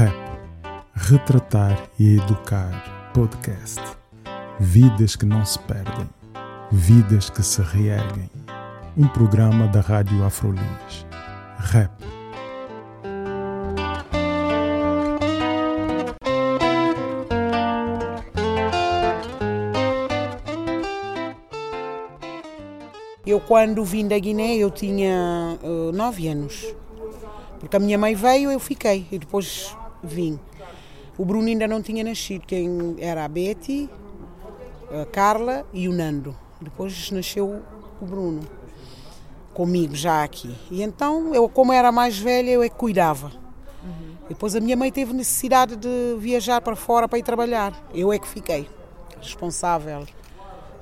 Rap. Retratar e educar. Podcast. Vidas que não se perdem. Vidas que se reerguem. Um programa da Rádio Afrolis. Rap. Eu, quando vim da Guiné, eu tinha uh, nove anos. Porque a minha mãe veio, eu fiquei. E depois vim. O Bruno ainda não tinha nascido. Quem era a Betty, a Carla e o Nando. Depois nasceu o Bruno. Comigo já aqui. E então, eu, como era mais velha, eu é que cuidava. Uhum. Depois a minha mãe teve necessidade de viajar para fora para ir trabalhar. Eu é que fiquei responsável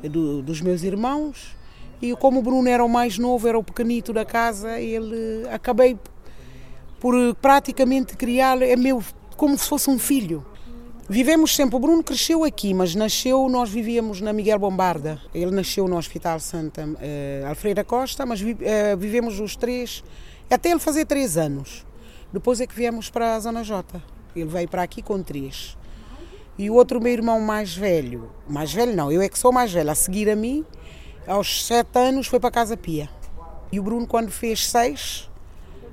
do, dos meus irmãos e como o Bruno era o mais novo, era o pequenito da casa, ele acabei por praticamente criá-lo, é meu, como se fosse um filho. Vivemos sempre, o Bruno cresceu aqui, mas nasceu, nós vivíamos na Miguel Bombarda. Ele nasceu no Hospital Santa Alfredo Costa, mas vi, uh, vivemos os três, até ele fazer três anos. Depois é que viemos para a Zona J. Ele veio para aqui com três. E o outro meu irmão mais velho, mais velho não, eu é que sou mais velho, a seguir a mim, aos sete anos foi para a Casa Pia. E o Bruno, quando fez seis,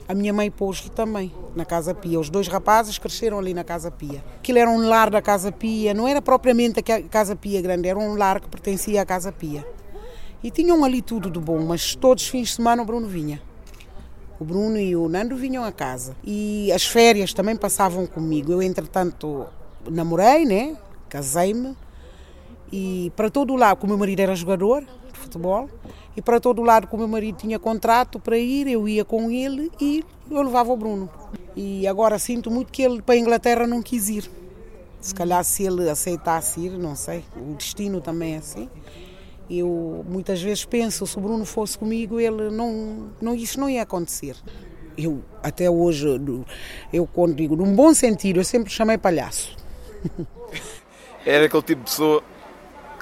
a minha mãe pôs-lhe também na Casa Pia. Os dois rapazes cresceram ali na Casa Pia. Aquilo era um lar da Casa Pia, não era propriamente a Casa Pia grande, era um lar que pertencia à Casa Pia. E tinham ali tudo de bom, mas todos os fins de semana o Bruno vinha. O Bruno e o Nando vinham a casa. E as férias também passavam comigo. Eu, entretanto, namorei, né? Casei-me. E para todo o lado, como o meu marido era jogador, futebol e para todo lado que o meu marido tinha contrato para ir, eu ia com ele e eu levava o Bruno. E agora sinto muito que ele para a Inglaterra não quis ir. Se calhar se ele aceitasse ir, não sei, o destino também é assim. Eu muitas vezes penso, se o Bruno fosse comigo, ele não, não isso não ia acontecer. Eu até hoje, eu quando digo num bom sentido, eu sempre chamei palhaço. Era aquele tipo de pessoa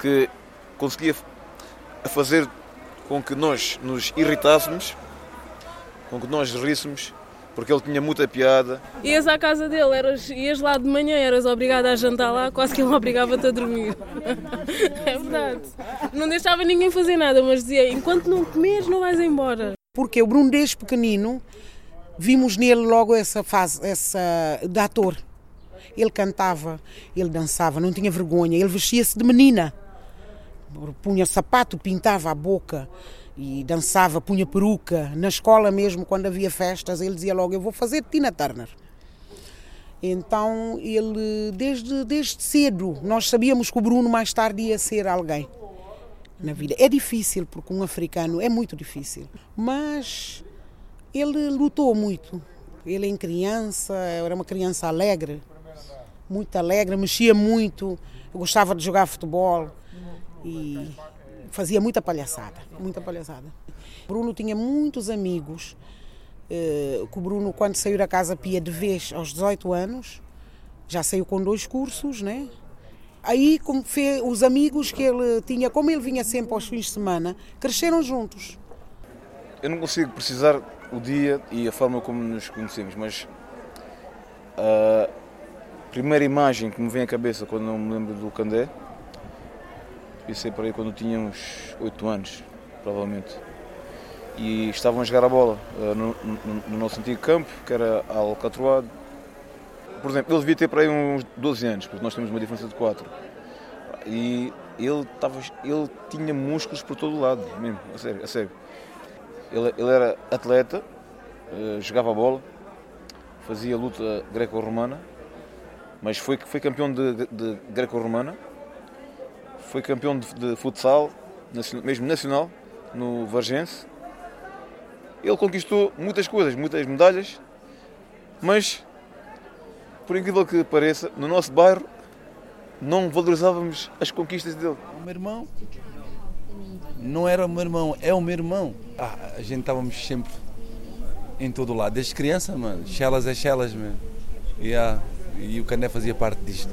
que conseguia a fazer com que nós nos irritássemos, com que nós ríssemos, porque ele tinha muita piada. Ias à casa dele, eras, ias lá de manhã, eras obrigada a jantar lá, quase que ele obrigava-te a dormir. é verdade. Não deixava ninguém fazer nada, mas dizia: enquanto não comes, não vais embora. Porque o Bruno, desde pequenino, vimos nele logo essa fase essa, de ator. Ele cantava, ele dançava, não tinha vergonha, ele vestia-se de menina punha sapato, pintava a boca e dançava, punha peruca. Na escola mesmo, quando havia festas, ele dizia logo: Eu vou fazer Tina Turner. Então, ele, desde, desde cedo, nós sabíamos que o Bruno mais tarde ia ser alguém na vida. É difícil, porque um africano é muito difícil, mas ele lutou muito. Ele, em criança, era uma criança alegre, muito alegre, mexia muito, gostava de jogar futebol e fazia muita palhaçada, muita palhaçada. Bruno tinha muitos amigos, eh, que o Bruno quando saiu da Casa Pia de vez aos 18 anos, já saiu com dois cursos, né? Aí como os amigos que ele tinha, como ele vinha sempre aos fins de semana, cresceram juntos. Eu não consigo precisar o dia e a forma como nos conhecemos, mas a primeira imagem que me vem à cabeça quando eu me lembro do Candé Comecei por aí quando tinha uns 8 anos, provavelmente. E estavam a jogar a bola uh, no, no, no, nosso antigo campo, que era Alcatroado. Por exemplo, ele devia ter por aí uns 12 anos, porque nós temos uma diferença de 4. E ele, estava, ele tinha músculos por todo o lado, mesmo, a sério. A sério. Ele, ele era atleta, uh, jogava a bola, fazia luta greco-romana, mas foi, foi campeão de, de greco-romana foi campeão de, de futsal, mesmo nacional, no Vargense. Ele conquistou muitas coisas, muitas medalhas, mas, por incrível que pareça, no nosso bairro não valorizávamos as conquistas dele. O meu irmão não era o meu irmão, é o meu irmão. Ah, a gente estávamos sempre em todo lado, desde criança, mano. Chelas é Chelas, mano. Yeah. E o Cané fazia parte disto,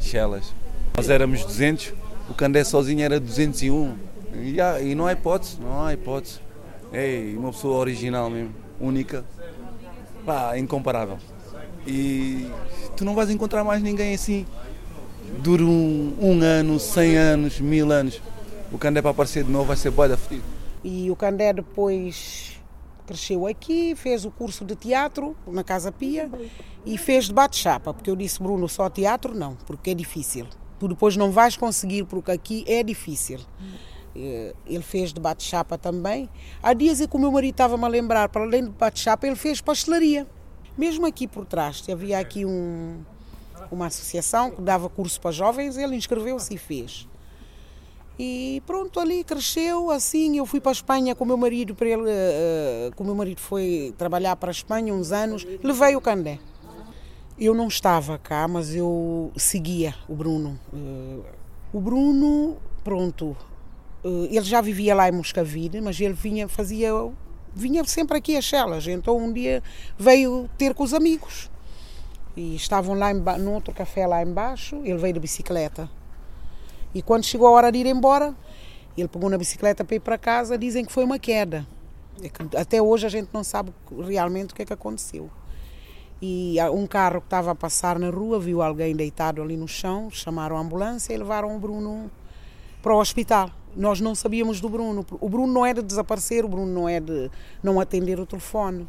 Chelas. Nós éramos 200, o Candé sozinho era 201. E, ah, e não há hipótese, não há hipótese. É uma pessoa original mesmo, única. Pá, incomparável. E tu não vais encontrar mais ninguém assim. Dura um, um ano, cem anos, mil anos. O Candé para aparecer de novo vai ser boa da fedido. E o Candé depois cresceu aqui, fez o curso de teatro na Casa Pia e fez de bate-chapa, porque eu disse, Bruno, só teatro não, porque é difícil. Tu depois não vais conseguir, porque aqui é difícil. Eh, Ele fez de bate-chapa também. Há dias em que o meu marido estava-me a lembrar, para além de bate-chapa, ele fez pastelaria. Mesmo aqui por trás, havia aqui um, uma associação que dava curso para jovens, ele inscreveu-se e fez. E pronto, ali cresceu assim. Eu fui para a Espanha com o meu marido, para ele, eh, com o meu marido foi trabalhar para a Espanha uns anos, levei o Candé. Eu não estava cá, mas eu seguia o Bruno. Eh, O Bruno, pronto, eh, ele já vivia lá em Moscavide, mas ele vinha, fazia, vinha sempre aqui a Chelas. Então um dia veio ter com os amigos. E estavam lá emba- no outro café lá embaixo, ele veio de bicicleta. E quando chegou a hora de ir embora, ele pegou na bicicleta para ir para casa, dizem que foi uma queda. É até hoje a gente não sabe realmente o que é que aconteceu. E um carro que estava a passar na rua viu alguém deitado ali no chão, chamaram a ambulância e levaram o Bruno para o hospital. Nós não sabíamos do Bruno. O Bruno não é de desaparecer, o Bruno não é de não atender o telefone.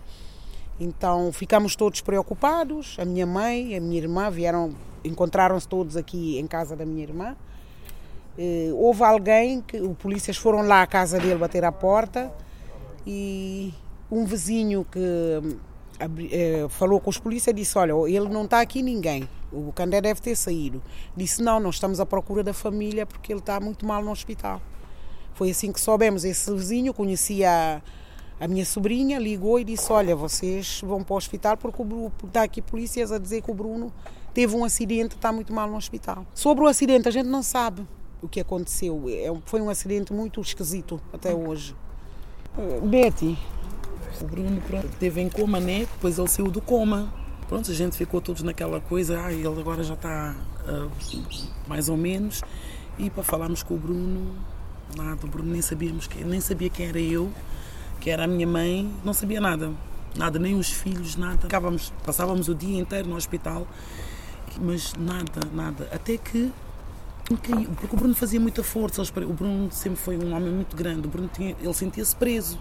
Então ficamos todos preocupados. A minha mãe, a minha irmã vieram, encontraram-se todos aqui em casa da minha irmã. Eh, houve alguém que os polícias foram lá à casa dele bater à porta e um vizinho que eh, falou com os polícias disse: Olha, ele não está aqui ninguém, o Candé deve ter saído. Disse: Não, nós estamos à procura da família porque ele está muito mal no hospital. Foi assim que soubemos. Esse vizinho conhecia a, a minha sobrinha, ligou e disse: Olha, vocês vão para o hospital porque está aqui polícias a dizer que o Bruno teve um acidente, está muito mal no hospital. Sobre o acidente, a gente não sabe o que aconteceu. É foi um acidente muito esquisito até hoje. Betty, O Bruno pronto, teve em coma, né? Depois ele saiu do coma. Pronto, a gente ficou todos naquela coisa, ah, ele agora já está ah, mais ou menos. E para falarmos com o Bruno, nada, o Bruno nem sabíamos que, nem sabia quem era eu, que era a minha mãe, não sabia nada. Nada, nem os filhos, nada. Ficávamos, passávamos o dia inteiro no hospital, mas nada, nada. Até que porque o Bruno fazia muita força. O Bruno sempre foi um homem muito grande. O Bruno tinha, ele sentia-se preso.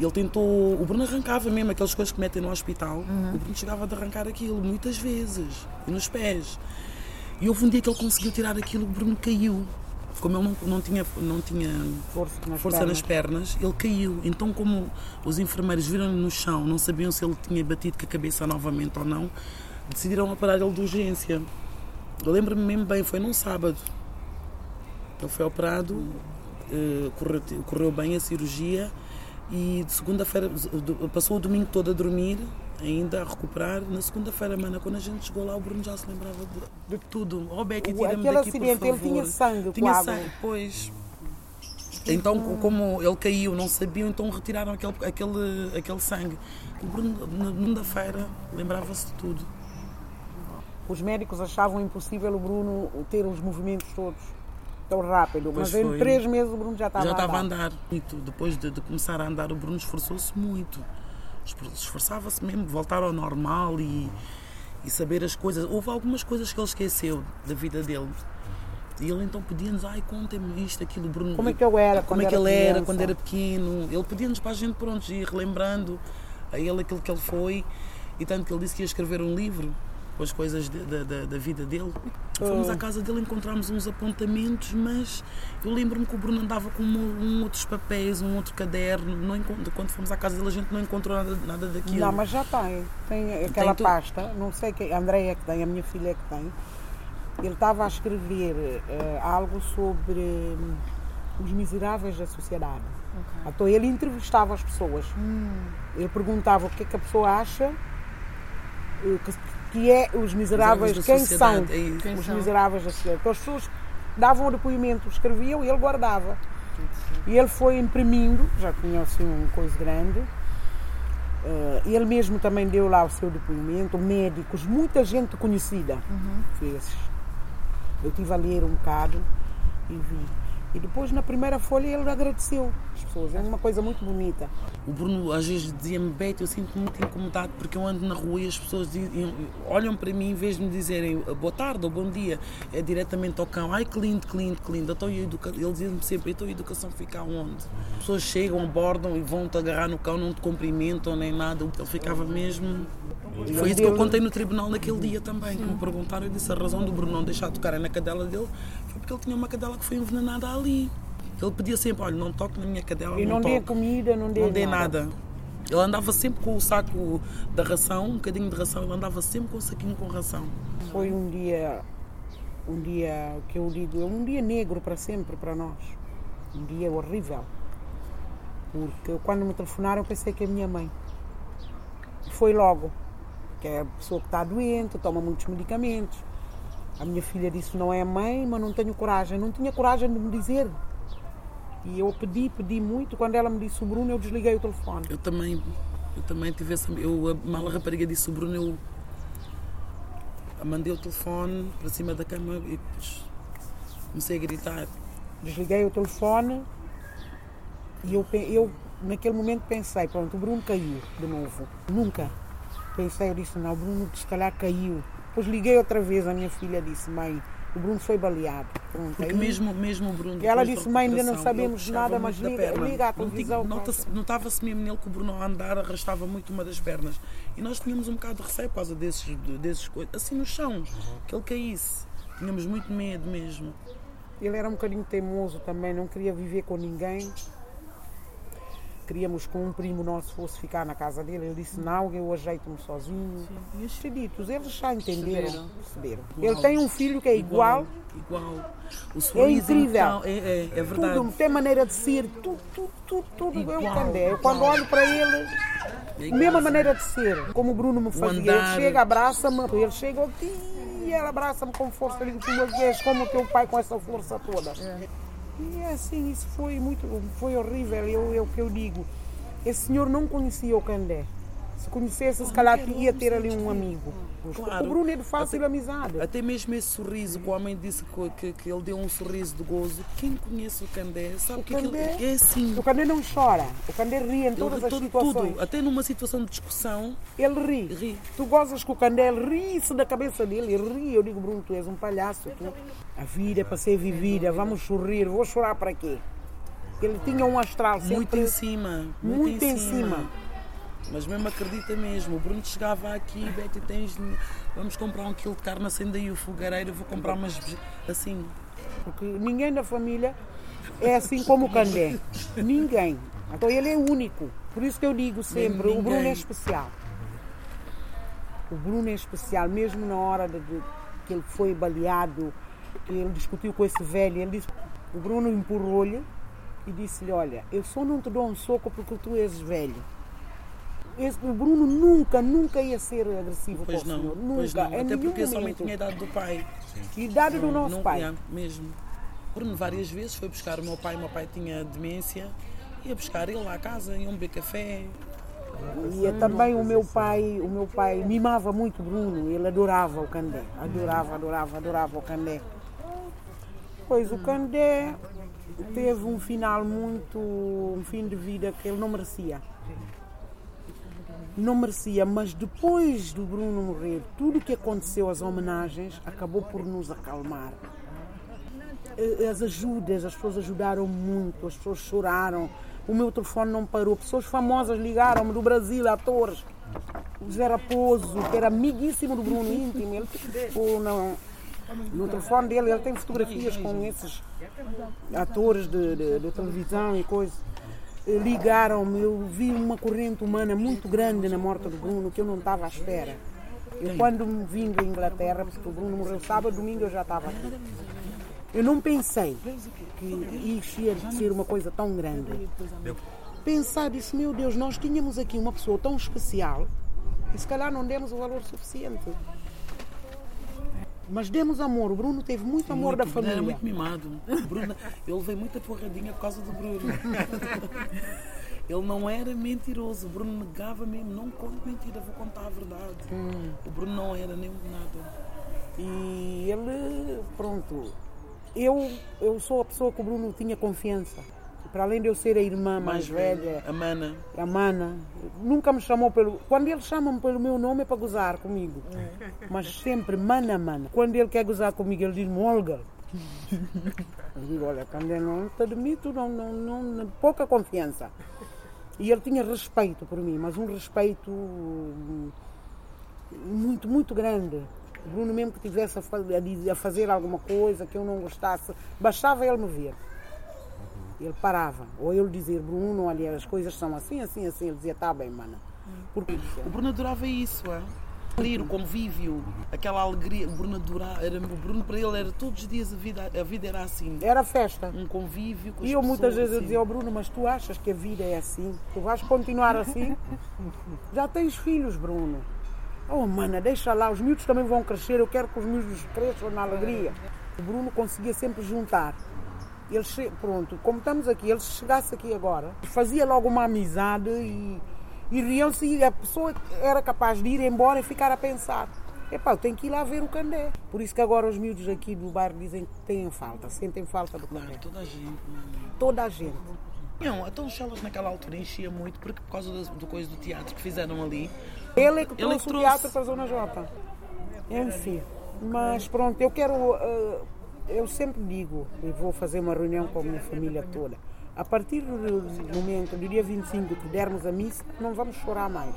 Ele tentou. O Bruno arrancava mesmo aquelas coisas que metem no hospital. O Bruno chegava a arrancar aquilo muitas vezes. E nos pés. E houve um dia que ele conseguiu tirar aquilo, o Bruno caiu. Como ele não, não tinha, não tinha força nas força pernas. nas pernas, ele caiu. Então, como os enfermeiros viram-no no chão, não sabiam se ele tinha batido com a cabeça novamente ou não, decidiram operar ele de urgência. Eu lembro-me mesmo bem, foi num sábado. Ele foi operado, eh, correu, correu bem a cirurgia e de segunda-feira passou o domingo todo a dormir, ainda a recuperar. Na segunda-feira, mana, quando a gente chegou lá, o Bruno já se lembrava de, de tudo. Oh, Becky, tira-me daqui, acidente, por ele favor. tinha sangue, Tinha sangue, pois. Então, co- como ele caiu, não sabiam, então retiraram aquele, aquele, aquele sangue. O Bruno, na segunda-feira, lembrava-se de tudo. Os médicos achavam impossível o Bruno ter os movimentos todos tão rápido, Pois mas em foi. três meses o Bruno já estava Já a estava a andar. andar muito. Depois de, de começar a andar, o Bruno esforçou-se muito. Esfor- Esforçava-se mesmo, voltar ao normal e, e saber as coisas. Houve algumas coisas que ele esqueceu da vida dele. E ele então pedia-nos, ai, contem-me isto, aquilo, Bruno. Como é que eu era Como é que era ele era criança? quando era pequeno. Ele pedia-nos para a gente, pronto, ir relembrando a ele aquilo que ele foi. E tanto que ele disse que ia escrever um livro com as coisas de- da, da, da vida dele. Fomos Oh. à casa dele, encontramos uns apontamentos, mas eu lembro-me que o Bruno andava com um, um outros papéis, um outro caderno. Não encont- quando fomos à casa dele, a gente não encontrou nada, nada daquilo. Não, mas já tem. Tem aquela tu- pasta, não sei que a Andréia que tem, a minha filha que tem. Ele estava a escrever eh, algo sobre hum, os miseráveis da sociedade. Então ele entrevistava as pessoas. Ele perguntava o que é que a pessoa acha eh, que, que é os miseráveis, da quem são é. Quem os são? miseráveis da sociedade. Então as pessoas davam o depoimento, escreviam e ele guardava. E ele foi imprimindo, já tinha assim uma coisa grande. Eh, ele mesmo também deu lá o seu depoimento, médicos, muita gente conhecida fez. Eu estive a ler um bocado e vi. E depois, na primeira folha, ele agradeceu as pessoas. É uma coisa muito bonita. O Bruno às vezes dizia-me, Beto, eu sinto-me muito incomodado porque eu ando na rua e as pessoas dizem, olham para mim em vez de me dizerem boa tarde ou bom dia, é diretamente ao cão. Ai, que lindo, que lindo, que lindo. Ele dizia-me sempre, então a educação fica onde? As pessoas chegam, abordam e vão-te agarrar no cão, não te cumprimentam nem nada. Ele ficava mesmo... Foi isso que eu contei no tribunal naquele dia também, que me perguntaram, eu disse a razão do Bruno não deixar tocar na cadela dele foi porque ele tinha uma cadela que foi envenenada ali. Ele pedia sempre, olha, não toque na minha cadela, E não, não dê comida, não dê, Não dê nada. Ele andava sempre com o saco da ração, um bocadinho de ração, ele andava sempre com o saquinho com ração. Foi um dia, um dia que eu digo, é um dia negro para sempre para nós. Um dia horrível. Porque quando me telefonaram eu pensei que é a minha mãe. Foi logo. Que é a pessoa que está doente, toma muitos medicamentos. A minha filha disse não é a mãe, mas não tenho coragem. Não tinha coragem de me dizer. E eu pedi, pedi muito. Quando ela me disse o Bruno, eu desliguei o telefone. Eu também, eu também tive essa. Eu, a mala rapariga disse o Bruno, eu mandei o telefone para cima da cama e depois comecei a gritar. Desliguei o telefone e eu, eu naquele momento pensei, pronto, o Bruno caiu de novo. Nunca. Pensei, eu disse, não, o Bruno se calhar caiu. Depois liguei outra vez, a minha filha disse, mãe, o Bruno foi baleado. Pronto, Porque aí- mesmo, mesmo o Bruno. E ela disse, "Mãe, ainda não sabemos nada, mas liga- liga à televisão, Notava-se mesmo nele que o Bruno ao andar arrastava muito uma das pernas. E nós tínhamos um bocado de receio por causa desses, desses coisas. Assim no chão, que ele caísse. Tínhamos muito medo mesmo. Ele era um bocadinho teimoso também, não queria viver com ninguém. Queríamos que um primo nosso fosse ficar na casa dele. Ele disse, não, eu ajeito-me sozinho. E os filhitos, eles já entenderam, perceberam. Ele tem um filho que é igual, Igual. O sorriso incrível. então, é, é, é verdade. tudo, tem maneira de ser, tudo, tudo, tudo, tudo é o Igual, Candé. Eu quando olho para ele, É igual. mesma maneira de ser, como o Bruno me fazia. Ele chega, abraça-me, ele chega e ele abraça-me com força. Eu digo, como o teu pai com essa força toda. E é assim, isso foi muito, foi horrível. Eu, eu que eu digo, esse senhor não conhecia o Candé. Se conhecesse, se calhar ia ter ali um amigo. Claro. O Bruno é de fácil Até- amizade. Até mesmo esse sorriso que o homem disse que, que, que ele deu um sorriso de gozo. Quem conhece o Candé sabe O que Candé- é assim. O Candé não chora. O Candé ri em todas Ele, as tudo, situações. tudo, até numa situação de discussão, Ele ri. ri. Tu gozas com o Candé, ele ri-se da cabeça dele, ele ri. Eu digo, Bruno, tu és um palhaço. Tu. A vida é para ser vivida, vamos sorrir. Vou chorar para quê? Ele tinha um astral sempre Muito em cima. Muito, muito em cima. Mas mesmo acredita mesmo. O Bruno chegava aqui, Betty, tens. Vamos comprar um quilo de carne, acende aí o fogareiro, vou comprar umas. bege-" Assim. Porque ninguém da família é assim como o Candé. Ninguém. Então ele é único. Por isso que eu digo sempre, o Bruno é Ninguém. especial. O Bruno é especial, mesmo na hora de, de- que ele foi baleado, que ele discutiu com esse velho, ele disse, o Bruno empurrou-lhe e disse-lhe, olha, eu só não te dou um soco porque tu és velho. Esse, o Bruno nunca, nunca ia ser agressivo Pois com o não. senhor. Nunca. Pois não. Até porque esse homem momento. tinha a idade do pai. Idade do nosso não, pai. é, mesmo. Bruno várias vezes foi buscar o meu pai, o meu pai tinha demência, ia buscar ele lá à casa, iam beber café. E é também o meu pai, o meu pai mimava muito Bruno, ele adorava o Candé, adorava, adorava, adorava o Candé. Pois o Candé teve um final muito, um fim de vida que ele não merecia. Não merecia, mas depois do Bruno morrer, tudo o que aconteceu, as homenagens, acabou por nos acalmar. Eh, As ajudas, as pessoas ajudaram muito, as pessoas choraram. O meu telefone não parou. Pessoas famosas ligaram-me do Brasil, atores. O Zé Raposo, que era amiguíssimo do Bruno íntimo, ele ficou no, no telefone dele, ele tem fotografias com esses atores de, de- de televisão e coisas. Ligaram-me, eu vi uma corrente humana muito grande na morte do Bruno que eu não estava à espera. Eu quando vim da Inglaterra, porque o Bruno morreu sábado, domingo eu já estava aqui. Eu não pensei que isso ia ser uma coisa tão grande. Pensar, disse, meu Deus, nós tínhamos aqui uma pessoa tão especial e se calhar não demos o valor suficiente. Mas demos amor. O Bruno teve muito amor da Muito, família. Era muito mimado. O Bruno, eu levei muita porradinha por causa do Bruno. Ele não era mentiroso. O Bruno negava mesmo. Não conto mentira, vou contar a verdade. Hum. O Bruno não era nem nada. E ele, pronto, eu, eu sou a pessoa que o Bruno tinha confiança. Para além de eu ser a irmã mais, velha, A mana. a mana, nunca me chamou pelo. Quando ele chama-me pelo meu nome é para gozar comigo. Mas sempre mana, mana. Quando ele quer gozar comigo, ele diz-me Olga. Eu digo, olha, quando eu não te admito, não, não, não, pouca confiança. E ele tinha respeito por mim, mas um respeito hum, muito, muito grande. O Bruno mesmo que tivesse a fazer alguma coisa que eu não gostasse, bastava ele me ver. Ele parava. Ou eu lhe dizer, Bruno, olha, as coisas são assim, assim, assim. Ele dizia, tá bem, mana. Porque O Bruno adorava isso, é? O convívio, aquela alegria. O Bruno adorava. Era, o Bruno para ele era todos os dias a vida, a vida era assim. era festa. Um convívio com as E eu muitas pessoas, vezes eu assim. dizia ao Bruno, mas tu achas que a vida é assim? Tu vais continuar assim? Já tens filhos, Bruno. Oh, mana, deixa lá, os miúdos também vão crescer, eu quero que os miúdos cresçam na alegria. O Bruno conseguia sempre juntar. Ele, che- pronto, como estamos aqui, ele se chegasse aqui agora, fazia logo uma amizade e, e riam-se e a pessoa era capaz de ir embora e ficar a pensar. Epá, eu tenho que ir lá ver o Candé. Por isso que agora os miúdos aqui do bairro dizem que têm falta, sentem falta do Candé. Claro, toda a gente. mano. Toda a gente. Não, então os Chelas naquela altura enchia muito porque por causa do, do coisa do teatro que fizeram ali. Ele é que Ele trouxe, que o trouxe. teatro para a Zona J. Enfim. Mas pronto, eu quero. eh, eu sempre digo, e vou fazer uma reunião com a minha família toda. A partir do momento do dia 25 que dermos a missa, não vamos chorar mais.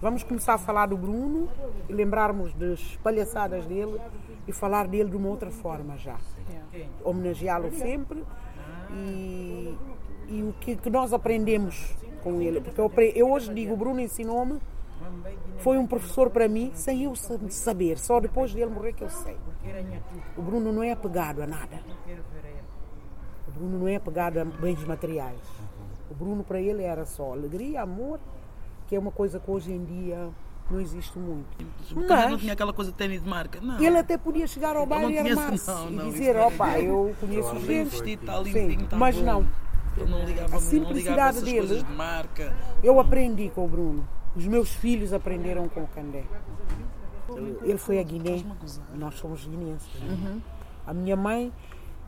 Vamos começar a falar do Bruno e lembrarmos das palhaçadas dele e falar dele de uma outra forma já. Homenageá-lo sempre e, e o que, que nós aprendemos com ele. Porque eu, eu hoje digo, o Bruno ensinou-me, foi um professor para mim, sem eu sa- saber, só depois dele morrer que eu sei. O Bruno não é apegado a nada. O Bruno não é apegado a bens materiais. O Bruno para ele era só alegria, amor, que é uma coisa que hoje em dia não existe muito. O Candé não Mas tinha aquela coisa de tênis de marca. Não. ele até podia chegar ao bairro e armar-se e dizer, não. opa, eu conheço gente. limpinho, está mas bom. não. Ele não ligava, A não ligava simplicidade dele. de marca. Eu aprendi com o Bruno. Os meus filhos aprenderam com o Candé. Ele foi a Guiné. Nós somos guineenses. né? A minha mãe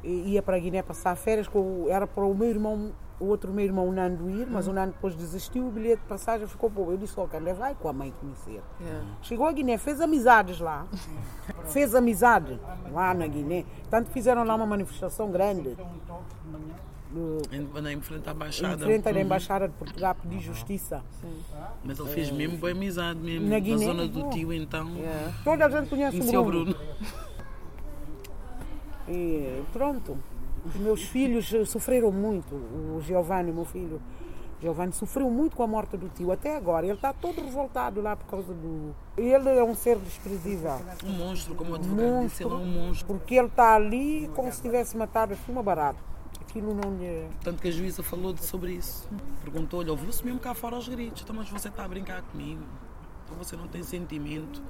ia para a Guiné passar férias. Com, era para o meu irmão, o outro meu irmão, o Nando, ir, mas o Nando depois desistiu. O bilhete de passagem ficou bom. Eu disse ao Candé, vai com a mãe conhecer. Chegou a Guiné, fez amizades lá. fez amizade lá na Guiné. Tanto fizeram lá uma manifestação grande. Do- Em, em frente à em Baixada. frente à Uhum. Embaixada de Portugal pedir justiça. Mas ele fez mesmo boa amizade mesmo. Na Na, Guiné, zona do tio, então. Toda a gente conhece o Bruno. Bruno. E pronto. Os meus filhos sofreram muito. O Giovanni, meu filho, Giovanni, sofreu muito com a morte do tio. Até agora. Ele está todo revoltado lá por causa do. Ele é um ser desprezível. Um monstro, como o advogado disse, ele é um monstro. Porque ele está ali como se tivesse matado assim uma barata. Aquilo não lhe. Tanto que a juíza falou sobre isso. Perguntou-lhe, ouviu-se mesmo cá fora aos gritos. Então, mas você está a brincar comigo. Então você não tem sentimento.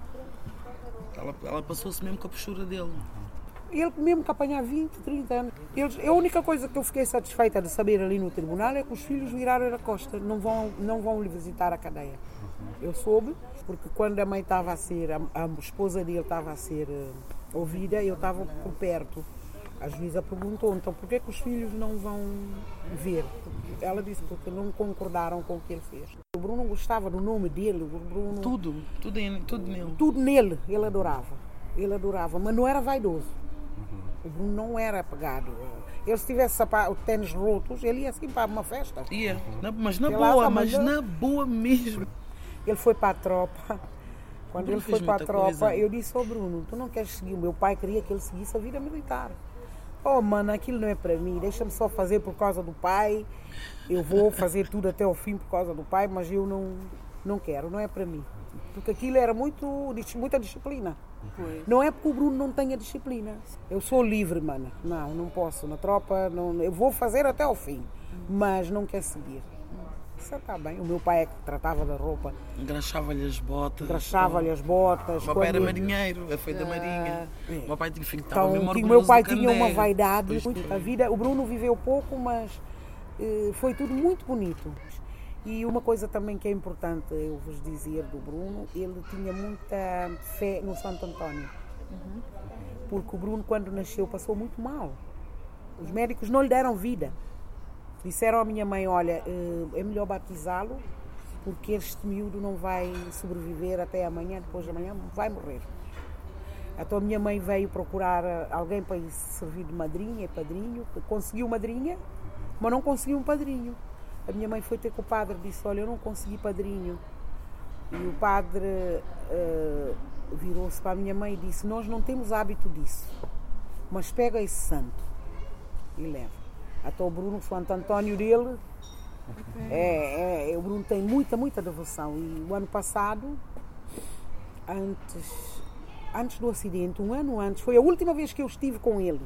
Ela, ela passou-se mesmo com a postura dele. Ele mesmo que apanhar 20, 30 anos. Eles, a única coisa que eu fiquei satisfeita de saber ali no tribunal é que os filhos viraram a costa, não vão, não vão lhe visitar a cadeia. Eu soube, porque quando a mãe estava a ser, a, a esposa dele estava a ser eh, ouvida, eu estava por perto. A juíza perguntou, então por que, que os filhos não vão ver? Ela disse porque não concordaram com o que ele fez. O Bruno gostava do nome dele, o Bruno Tudo, tudo, em- tudo nele. tudo nele ele adorava. Ele adorava, mas não era vaidoso. O Bruno não era apegado. Ele se tivesse sapa- o tênis rotos, ele ia assim para uma festa. Ia, na- mas na boa, mas na boa mesmo. Ele foi para a tropa. Quando Bruno ele foi para a tropa, coisa. eu disse ao Bruno, tu não queres seguir? O meu pai queria que ele seguisse a vida militar. Oh, mano, aquilo não é para mim. Deixa-me só fazer por causa do pai. Eu vou fazer tudo até o fim por causa do pai, mas eu não, não quero, não é para mim. Porque aquilo era muito, muita disciplina. Não é porque o Bruno não tenha disciplina. Eu sou livre, mano. Não, não posso. Na tropa, não, eu vou fazer até o fim. Mas não quer seguir. Isso está bem. O meu pai é que tratava da roupa, Engraxava-lhe as botas. engraxava-lhe as botas. O meu pai era marinheiro, foi da Marinha. é. O meu pai tinha filho, estava Então, mesmo meu pai tinha uma vaidade. A vida, o Bruno viveu pouco, mas eh, foi tudo muito bonito. E uma coisa também que é importante eu vos dizer do Bruno, ele tinha muita fé no Santo António. porque o Bruno, quando nasceu, passou muito mal. Os médicos não lhe deram vida. Disseram à minha mãe: Olha, eh, é melhor batizá-lo, porque este miúdo não vai sobreviver até amanhã, depois de amanhã vai morrer. Então a minha mãe veio procurar eh, alguém para lhe servir de madrinha e padrinho. Conseguiu madrinha, mas não conseguiu um padrinho. A minha mãe foi ter com o padre e disse: Olha, eu não consegui padrinho. E o padre eh, virou-se para a minha mãe e disse: Nós não temos hábito disso, mas pega esse santo e leva. Até o Bruno, o Santo António dele, é, é, o Bruno tem muita, muita devoção. E o ano passado, antes, antes do acidente, um ano antes, foi a última vez que eu estive com ele.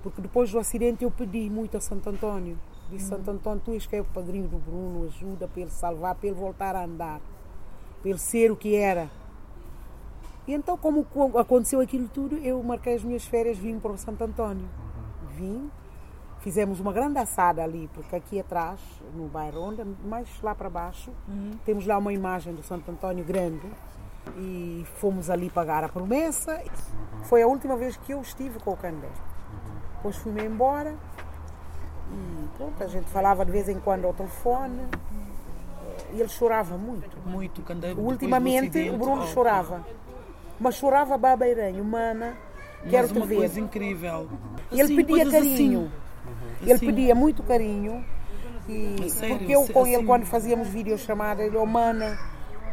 Porque depois do acidente eu pedi muito a Santo António. Disse, Santo António, tu és que é o padrinho do Bruno, ajuda para ele salvar, para ele voltar a andar, para ele ser o que era. E então, como aconteceu aquilo tudo, eu marquei as minhas férias, vim para o Santo António. Vim, fizemos uma grande assada ali, porque aqui atrás, no bairro Onda, mais lá para baixo, temos lá uma imagem do Santo António grande. E fomos ali pagar a promessa. Foi a última vez que eu estive com o Candé. Depois fui-me embora. E pronto, a gente falava de vez em quando ao telefone. E ele chorava muito. Muito, Candeiro. Ultimamente o Bruno chorava. Mas chorava babeiranho, mana. Quero Mas te uma ver. coisa incrível. E ele Assim, pedia carinho. assim. Ele Assim. pedia muito carinho. E sério, porque eu com ele, assim- quando fazíamos videochamada, ele, oh mana,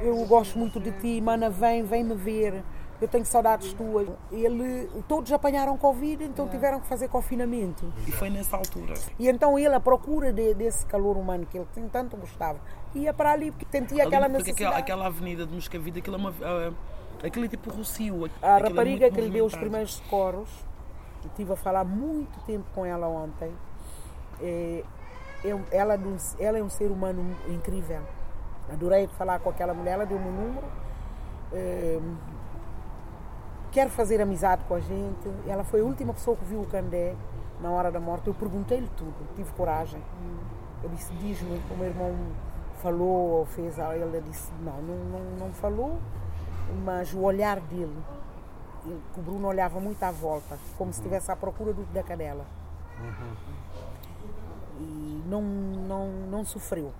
eu gosto muito de ti, mana, vem, vem me ver. Eu tenho saudades tuas. Ele, todos apanharam Covid, então tiveram que fazer confinamento. E foi nessa altura. E então ele, à procura de- desse calor humano que ele tanto gostava, ia para ali porque sentia aquela Ali, porque necessidade. aquela, aquela avenida de Moscavide, aquilo é uma. ah, aquilo é tipo Rocio. A é rapariga muito que lhe deu os primeiros socorros, estive a falar muito tempo com ela ontem. É, eu- ela, um- ela é um ser humano incrível. Adorei falar com aquela mulher, ela deu-me um número. É, quer fazer amizade com a gente. Ela foi a última pessoa que viu o Candé na hora da morte. Eu perguntei-lhe tudo, tive coragem. Eu disse, diz-me, o meu irmão falou ou fez, ele disse, não, não, não, não falou, mas o olhar dele, ele, que o Bruno olhava muito à volta, como se estivesse à procura do, da cadela. E não, não, não sofreu.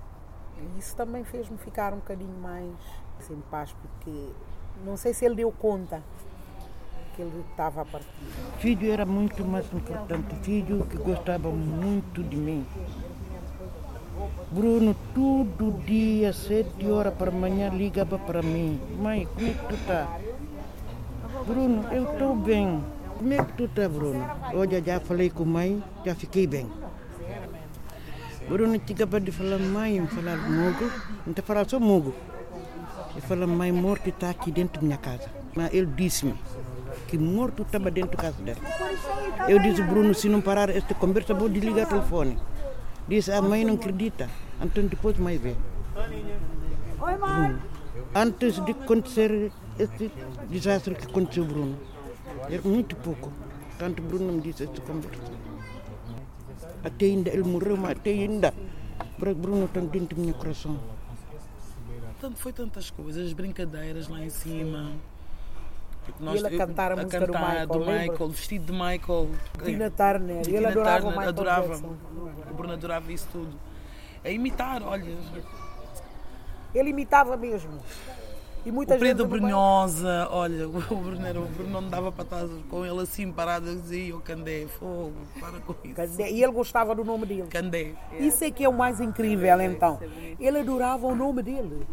E isso também fez-me ficar um bocadinho mais em paz, porque não sei se ele deu conta que ele estava a partir. Filho era muito mais importante. Filho que gostava muito de mim. Bruno, todo dia, sete horas para manhã, ligava para mim. Mãe, como é que tu tá? Bruno, eu estou bem. Como é que tu tá, Bruno? Olha, já falei com mãe, já fiquei bem. Bruno chegava de falar, mãe, falar mugo, não te falar só mugo. Ele fala, mãe, morto está aqui dentro da minha casa. Mas ele disse-me que morto estava dentro da casa dela. Eu disse, Bruno, se não parar esta conversa, vou desligar o telefone. Disse, a mãe não acredita. Então depois mãe vê. Bruno, antes de acontecer este desastre que aconteceu, Bruno, era muito pouco. Tanto Bruno me disse esta conversa. Até ainda ele morreu, mas até ainda. Para Bruno está dentro do meu coração. Tanto, foi tantas coisas, as brincadeiras lá em cima. Porque ele a cantar a música do cantar Michael, do? Michael, vestido de Michael. Tina Turner, ele Tina adorava o Turner, Michael adorava. Jackson. O Bruno adorava isso tudo. A imitar, olha. Ele imitava mesmo. E muita O Pedro Brunhosa, olha, o Bruno, era, o Bruno não dava para estar com ele assim parado a dizer, o Candé, fogo, para com isso. Candé, E ele gostava do nome dele. Candé. Isso é que é o mais incrível, então. Ele adorava o nome dele.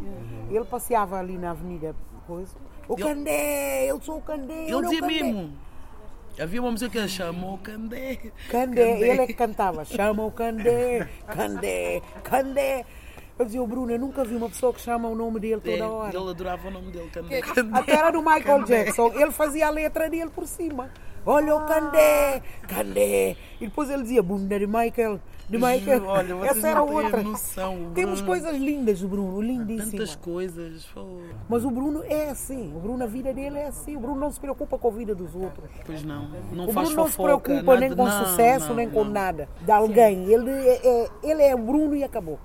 Ele passeava ali na avenida, coisa. O Ele- Candé, eu sou o Candé. Ele o dizia Candé." mesmo. Havia uma música que ele chamou Candé. Candé, ele é que cantava. Chama o Candé, Candé, Candé. Eu dizia, o Bruno, eu nunca vi uma pessoa que chama o nome dele É, toda hora. Ele adorava o nome dele, Candé. Até era do Michael Candé. Jackson. Ele fazia a letra dele por cima. Olha o Candé, Candé. E depois ele dizia, bunda de Michael, de Michael. Olha, vocês Essa era não outra. noção, Temos coisas lindas do Bruno, Tantas lindíssimas. coisas. fogo. Mas o Bruno é assim. O Bruno, a vida dele é assim. O Bruno não se preocupa com a vida dos outros. Pois não. Não o faz Bruno não se preocupa nada, nem com não, sucesso, não, nem com nada de alguém. Ele é, é- ele é Bruno e acabou.